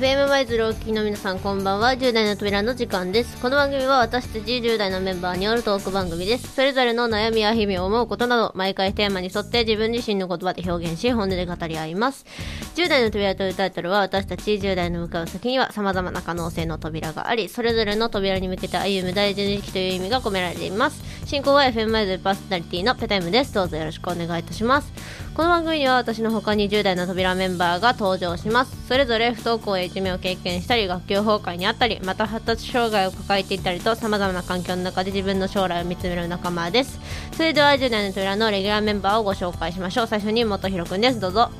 FM マイズルお聞きの皆さんこんばんは。10代の扉の時間です。この番組は私たち10代のメンバーによるトーク番組です。それぞれの悩みや日々を思うことなど毎回テーマに沿って自分自身の言葉で表現し本音で語り合います。10代の扉というタイトルは私たち10代の向かう先には様々な可能性の扉がありそれぞれの扉に向けて歩む大事な時期という意味が込められています。進行は FM マイズパーソナリティのペタイムです。どうぞよろしくお願いいたします。この番組には私の他に10代の扉メンバーが登場します。それぞれ不登校やいじめを経験したり学級崩壊にあったりまた発達障害を抱えていたりとさまざまな環境の中で自分の将来を見つめる仲間です。それでは10代の扉のレギュラーメンバーをご紹介しましょう。最初に元弘くんです。どうぞ。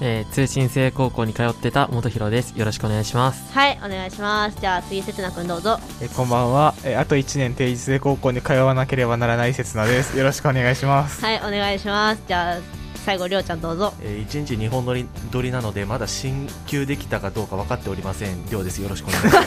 えー、通信制高校に通ってた元弘です。よろしくお願いします。はいお願いします。じゃあ次せつなくんどうぞ。えこんばんは。えあと1年定時制高校に通わなければならないせつなです。よろしくお願いします。はいお願いします。じゃあ最後りょうちゃんどうぞ。えー、1日2本撮り撮りなのでまだ進級できたかどうか分かっておりません。りょうです。よろしくお願いしま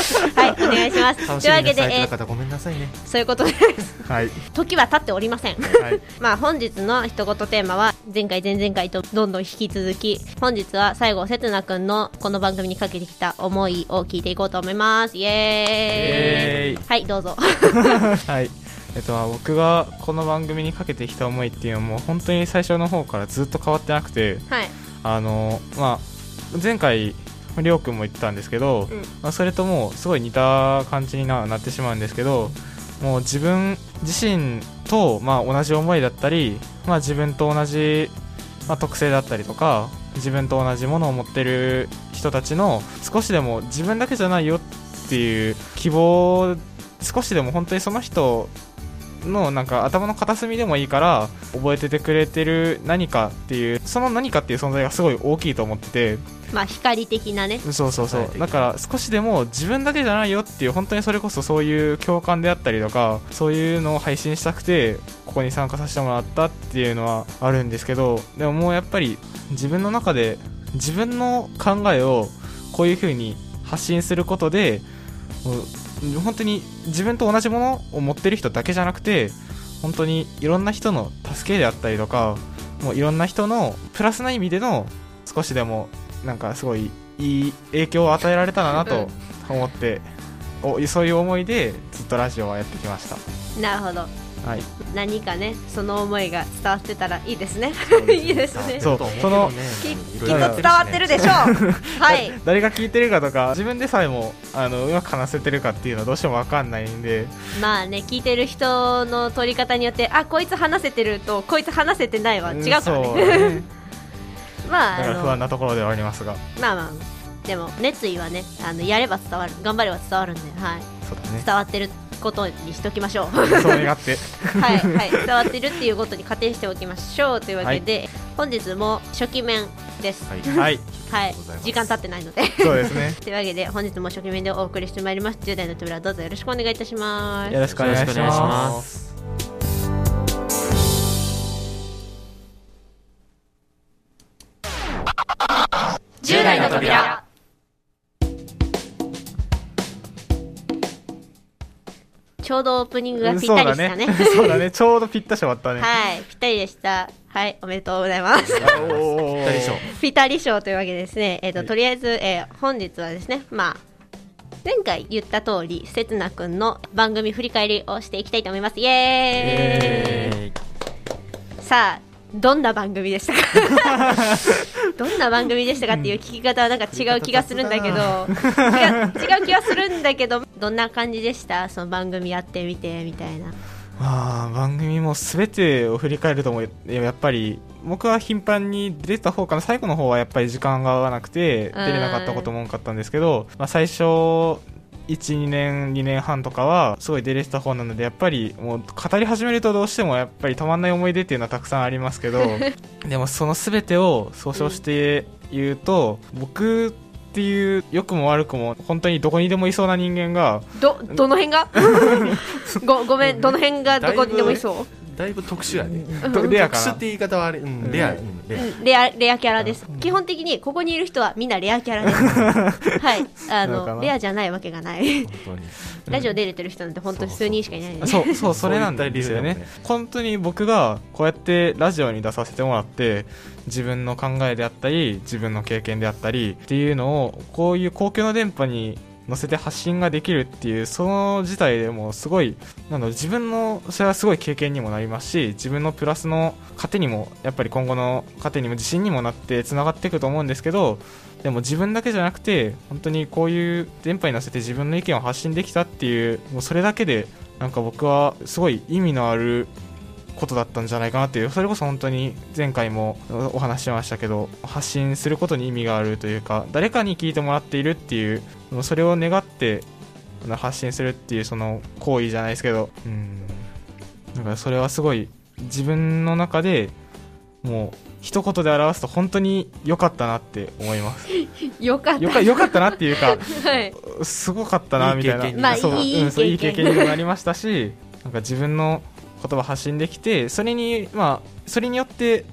す。はいお願いします。というわけで、えーごめんなさいね。そういうことです。はい。時は経っておりません。はい。まあ本日の一言テーマは前回前々回とどんどん引き続き本日は最後せつなくんのこの番組にかけてきた思いを聞いていこうと思います。イエーイエーイ。はいどうぞ。はいえっと、まあ僕がこの番組にかけてきた思いっていうのも本当に最初の方からずっと変わってなくてはい。あの、まあ、前回りょうくんも言ってたんですけど、うん。まあ、それともうすごい似た感じにななってしまうんですけどもう自分自身と、まあ、同じ思いだったり、まあ、自分と同じ、まあ、特性だったりとか自分と同じものを持ってる人たちの少しでも自分だけじゃないよっていう希望少しでも本当にその人のなんか頭の片隅でもいいから覚えててくれてる何かっていうその何かっていう存在がすごい大きいと思ってて。まあ光的なね。そうそうそはいうだから少しでも自分だけじゃないよっていう本当にそれこそそういう共感であったりとかそういうのを配信したくてここに参加させてもらったっていうのはあるんですけどでももうやっぱり自分の中で自分の考えをこういう風に発信することで本当に自分と同じものを持ってる人だけじゃなくて本当にいろんな人の助けであったりとかもういろんな人のプラスな意味での少しでもなんかすごいいい影響を与えられたらなと思って、おそういう思いでずっとラジオはやってきました。なるほど。はい、何かねその思いが伝わってたらいいですね。いいですね。そうそのきうんきっと伝わってるでしょう。はい。誰が聞いてるかとか自分でさえもあのうまく話せてるかっていうのはどうしても分かんないんで。まあね聞いてる人の取り方によってあこいつ話せてるとこいつ話せてないは違うからね。ね。まああだから不安のなところではありますが。まあまあ。でも熱意はねあのやれば伝わる頑張れば伝わるんで、はい、そうだね。伝わってることにしときましょう。そう願って。はい、はい、伝わってるっていうことに仮定しておきましょうというわけで、本日も初期面です。はい。はい。はい。時間経ってないので。そうですね。というわけで本日も初期面でお送りしてまいります。10代の扉どうぞよろしくお願いいたします。よろしくお願いします。10代の扉ちょうどオープニングがぴったりでしたね。そうだね。ちょうどぴったし終わったね。はい、ぴったりでした。はい、おめでとうございます。ぴったり賞ぴったり賞というわけでですね、えっ、と、はい。とりあえず、えー本日はですね、まあ、前回言った通り、せつなくんの番組振り返りをしていきたいと思います。イエーイ。えさあ、どんな番組でしたか？どんな番組でしたかっていう聞き方はなんか違う気がするんだけど、違う違う気がするんだけど、どんな感じでした？その番組やってみて、みたいな。まあ番組も全てを振り返るともやっぱり僕は頻繁に出た方かな。最後の方はやっぱり時間が合わなくて出れなかったことも多かったんですけど、まあ、最初12年2年半とかはすごい出れてた方なのでやっぱりもう語り始めるとどうしてもやっぱりたまんない思い出っていうのはたくさんありますけど でもその全てを総称して言うと、僕っていう良くも悪くも本当にどこにでもいそうな人間がど、どの辺が？ご、ごめん、どの辺がどこにでもいそう。だいぶ特殊やね。とレアかな。特殊って言い方はあれ、うん、レア、うんレア。うんレアレアキャラです。基本的にここにいる人はみんなレアキャラです。はい。あな。のレアじゃないわけがない。本当に。ラジオ出れてる人なんて本当に数人しかいない。んでそうそう。それなんですよね。本当に僕がこうやってラジオに出させてもらって自分の考えであったり自分の経験であったりっていうのをこういう公共の電波に乗せて発信ができるっていうその自体でもすごいなんだろう自分のそれはすごい経験にもなりますし自分のプラスの糧にもやっぱり今後の糧にも自信にもなってつながっていくと思うんですけどでも自分だけじゃなくて本当にこういう電波に乗せて自分の意見を発信できたっていうもうそれだけでなんか僕はすごい意味のあることだったんじゃないかなっていうそれこそ本当に前回もお話ししましたけど発信することに意味があるというか誰かに聞いてもらっているっていうもうそれを願って発信するっていうその行為じゃないですけどうん。だからそれはすごい自分の中でもう一言で表すと本当に良かったなって思います。よかった。よか良かったなっていうかはい。すごかったないみたいな。い経験にまあそういいうんそういい経験経験にもなりましたしなんか自分の言葉発信できてそれにまあそれによって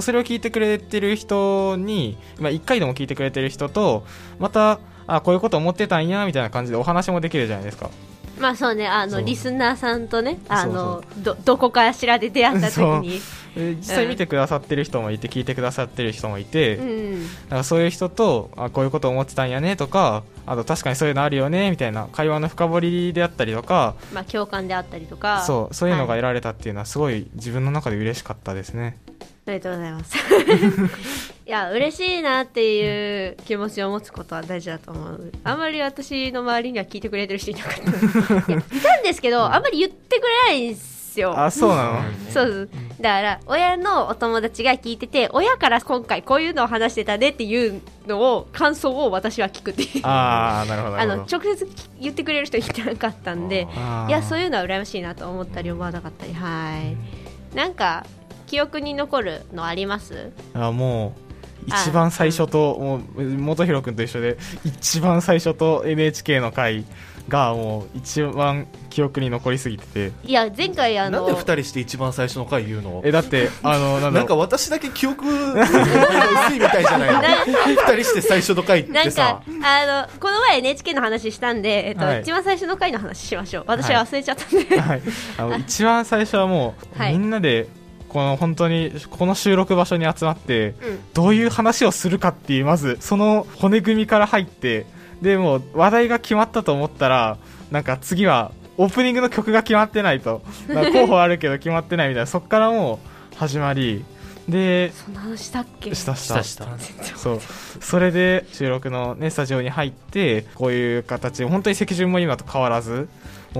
それを聞いてくれてる人に、まあ、1回でも聞いてくれてる人とまたあこういうこと思ってたんやみたいな感じでお話もできるじゃないですか。まあそうねあのリスナーさんとねあのそどどこかしらで出会った時に。で実際見てくださってる人もいて聞いてくださってる人もいて、うん。なんかそういう人とあこういうこと思ってたんやねとかあと確かにそういうのあるよねみたいな会話の深掘りであったりとかまあ共感であったりとか。そうそういうのがはい。得られたっていうのはすごい自分の中で嬉しかったですね。ありがとうございます。いや嬉しいなっていう気持ちを持つことは大事だと思う。あんまり私の周りには聞いてくれてる人いなかった。いやいたんですけどあんまり言ってくれないんですよ。あそうなの？そうそう。だから親のお友達が聞いてて親から今回こういうのを話してたねっていうのを感想を私は聞くっていう。ああなるほどなあの直接言ってくれる人いなかったんでいやそういうのは羨ましいなと思ったり思わなかったりはい。なんか記憶に残るのあります？あもう一番最初ともう元弘君と一緒で一番最初と NHK の回がもう一番記憶に残りすぎてて。いや前回あのなんで二人して一番最初の回言うの？えだってあのなんだなんか私だけ記憶薄いみたいじゃないの？二人して最初の回っなんかてさあのこの前 NHK の話したんで、えっとはい。一番最初の回の話しましょう。私は忘れちゃったんで、はい、あの一番最初はもう、はい。みんなでこの本当にこの収録場所に集まって、うん。どういう話をするかっていうまずその骨組みから入ってでもう話題が決まったと思ったらなんか次はオープニングの曲が決まってないと。候補あるけど決まってないみたいな。そこからもう始まり。でそんな話したっけ？したししたたした。そう。それで収録の、ね、スタジオに入ってこういう形本当に席順も今と変わらず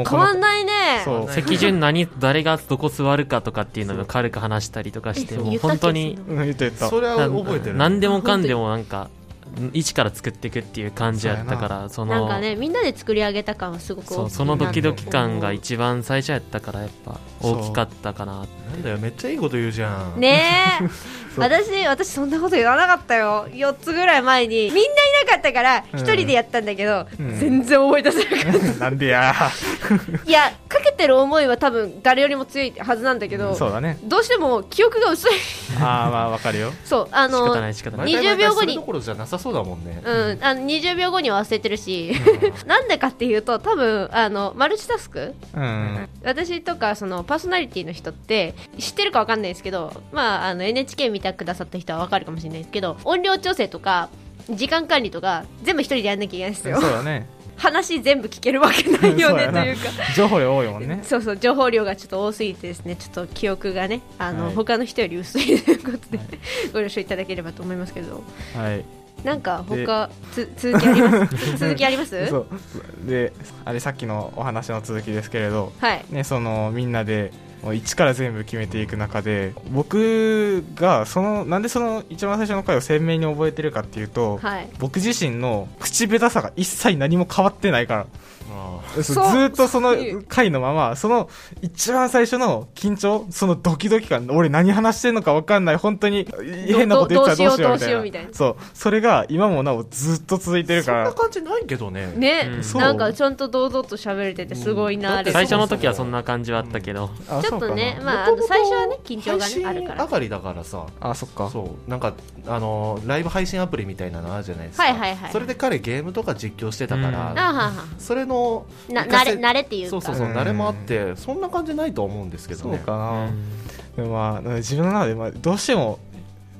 変わんないね。そう。席順 何誰がどこ座るかとかっていうのを軽く話したりとかしてもう本当にそれは覚えてる。何でもかんでもなんか一から作っていくっていう感じやったからそのなんかねみんなで作り上げた感はすごく大きいなそうそのドキドキ感がい一番最初やったからやっぱ大きかったかななんだよめっちゃいいこと言うじゃん。ねえ。私私そんなこと言わなかったよ。4つぐらい前にみんないなかったからうん。1人でやったんだけど、うん。全然思い出せなかった。なんでや。いやかけてる思いは多分誰よりも強いはずなんだけどそうだね。どうしても記憶が薄い。ああまあわかるよ。そうあのない仕方ない。20毎回毎回秒後にそうだもんね。うん、あの20秒後には忘れてるし、なんでかっていうと多分あのマルチタスク？うん。私とかそのパーソナリティの人って知ってるかわかんないですけど、まあ、あの NHK 見てくださった人はわかるかもしれないですけど音量調整とか時間管理とか全部一人でやんなきゃいけないんですそうよだね。話全部聞けるわけないよね というか。情報量多いもんね。そうそう情報量がちょっと多すぎてですね。ちょっと記憶がねあの、はい。他の人より薄いということで、ご了承いただければと思いますけど。はいなんか他つ続きあります？続きあります？そう。であれさっきのお話の続きですけれどはい。ねそのみんなで一から全部決めていく中で僕がそのなんでその一番最初の回を鮮明に覚えてるかっていうと、はい。僕自身の口下手さが一切何も変わってないから。ずっとその回のまま、その一番最初の緊張、そのドキドキ感、俺何話してんのか分かんない、本当に変なこと言ってたらどうしようみたいな。そう。それが今もなおずっと続いてるそんなから、感じないけどね。ね、うん。なんかちゃんと堂々と喋れててすごいな、あれ最初の時はそんな感じはあったけど。あちょっとねまああの最初はね緊張がねあるから。上がりだからさ。あそっか。そう。なんかあのライブ配信アプリみたいなのあるじゃないですか、はいはいはいそれで彼ゲームとか実況してたから、うん。あはあは。それのあな慣れ慣れっていうか。そうそうそう、うん。慣れもあってそんな感じないと思うんですけどね。そうかな、うん。でもまあ自分の中でまあどうしても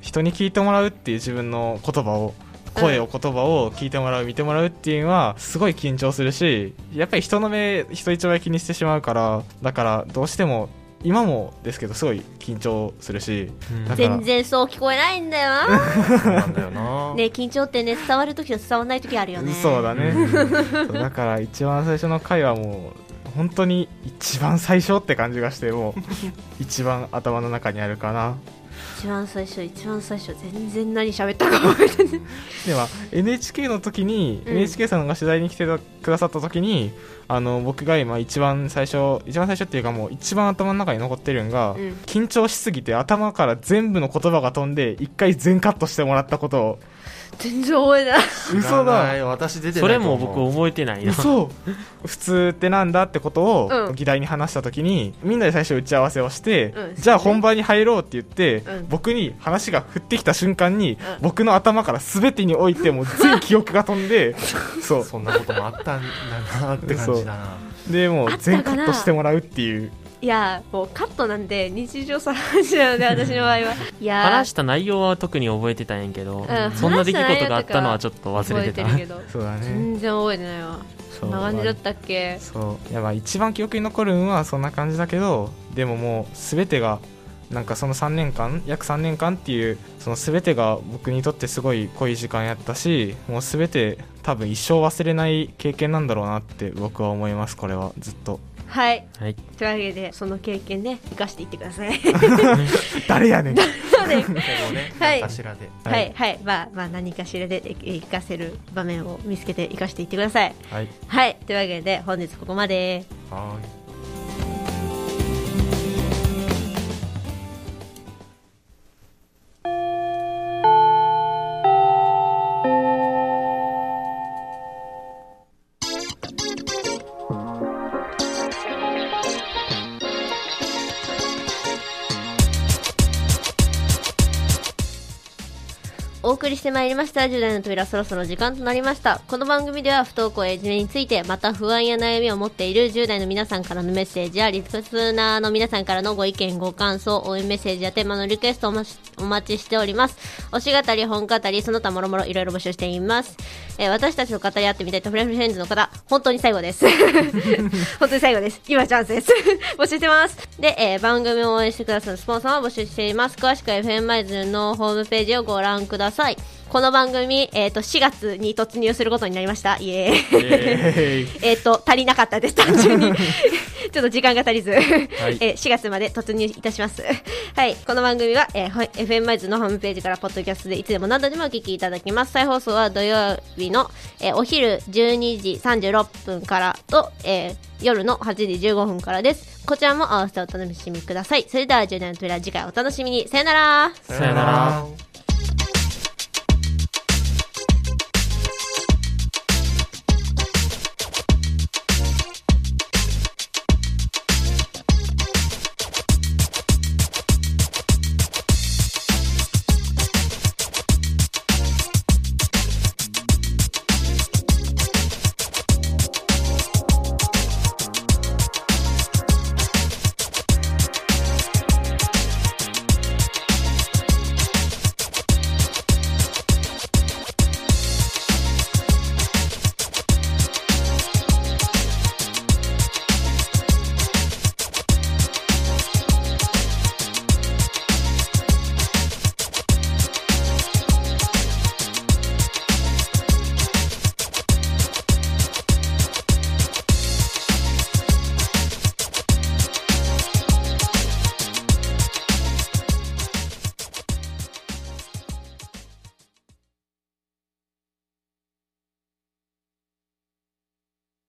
人に聞いてもらうっていう自分の言葉を声を言葉を聞いてもらう見てもらうっていうのはすごい緊張するしやっぱり人の目人一倍気にしてしまうからだからどうしても今もですけどすごい緊張するしうん。全然そう聞こえないんだよな。そうなんだよな、ね緊張ってね伝わる時と伝わらない時あるよね。そうだね。だから一番最初の回はもう本当に一番最初って感じがしてもう一番頭の中にあるかな一番最初一番最初全然何喋ったか覚えてない。では NHK の時に、うん。NHK さんが取材に来てくださった時にあの僕が今一番最初一番最初っていうかもう一番頭の中に残ってるんが、うん。緊張しすぎて頭から全部の言葉が飛んで一回全カットしてもらったことを。全然覚えてない。嘘だ。い私出てそれないと思う。も僕覚えてないな。嘘。普通ってなんだってことをうん。議題に話した時にみんなで最初打ち合わせをして、うん。じゃあ本番に入ろうって言って、うん僕に話が振ってきた瞬間に、ん。僕の頭から全てにおいてもう全記憶が飛んで そう。そんなこともあったんだなって感じだな。でもう全カットしてもらうっていう。いやもうカットなんで日常茶飯事なので私の場合は。いや。話した内容は特に覚えてたんやけど、ん。そんな出来事があったのはちょっと忘れてた。てるけど。そうだね。全然覚えてないわ。そそんな感じだったっけ？そう。いやまあ一番記憶に残るんはそんな感じだけどでももう全てがなんかその3年間約3年間っていうその全てが僕にとってすごい濃い時間やったしもう全て多分一生忘れない経験なんだろうなって僕は思いますこれは。ずっと。はい。はい。というわけでその経験ね生かしていってください。誰やねん。そうね。でもね。はい。何かしらで。はい。はい、はい、まあまあ何かしらで生かせる場面を見つけて生かしていってください。はい。はい。というわけで本日ここまで。はお送りしてまいりました10代の扉そろそろ時間となりました。この番組では不登校やいじめについてまた不安や悩みを持っている10代の皆さんからのメッセージやリスナーの皆さんからのご意見ご感想応援メッセージやテーマのリクエストをお待ちお待ちしております。推し語り本語りその他もろもろいろいろ募集しています、えー私たちの語り合ってみたいとフレンドフレンズの方本当に最後です。本当に最後です。今チャンスです。募集してます。で、えー番組を応援してくださるスポンサーを募集しています。詳しくは FM マイズのホームページをご覧ください。この番組、えっ、と、4月に突入することになりました。イエーイ。ええっと、足りなかったです、単純に。ちょっと時間が足りず、えー4月まで突入いたします。はい。この番組は、えーはい FM マイズのホームページから、ポッドキャストでいつでも何度でもお聞きいただけます。再放送は土曜日の、えーお昼12時36分からと、えー夜の8時15分からです。こちらも合わせてお楽しみください。それでは、10代の扉、次回お楽しみに。さよなら。さよならら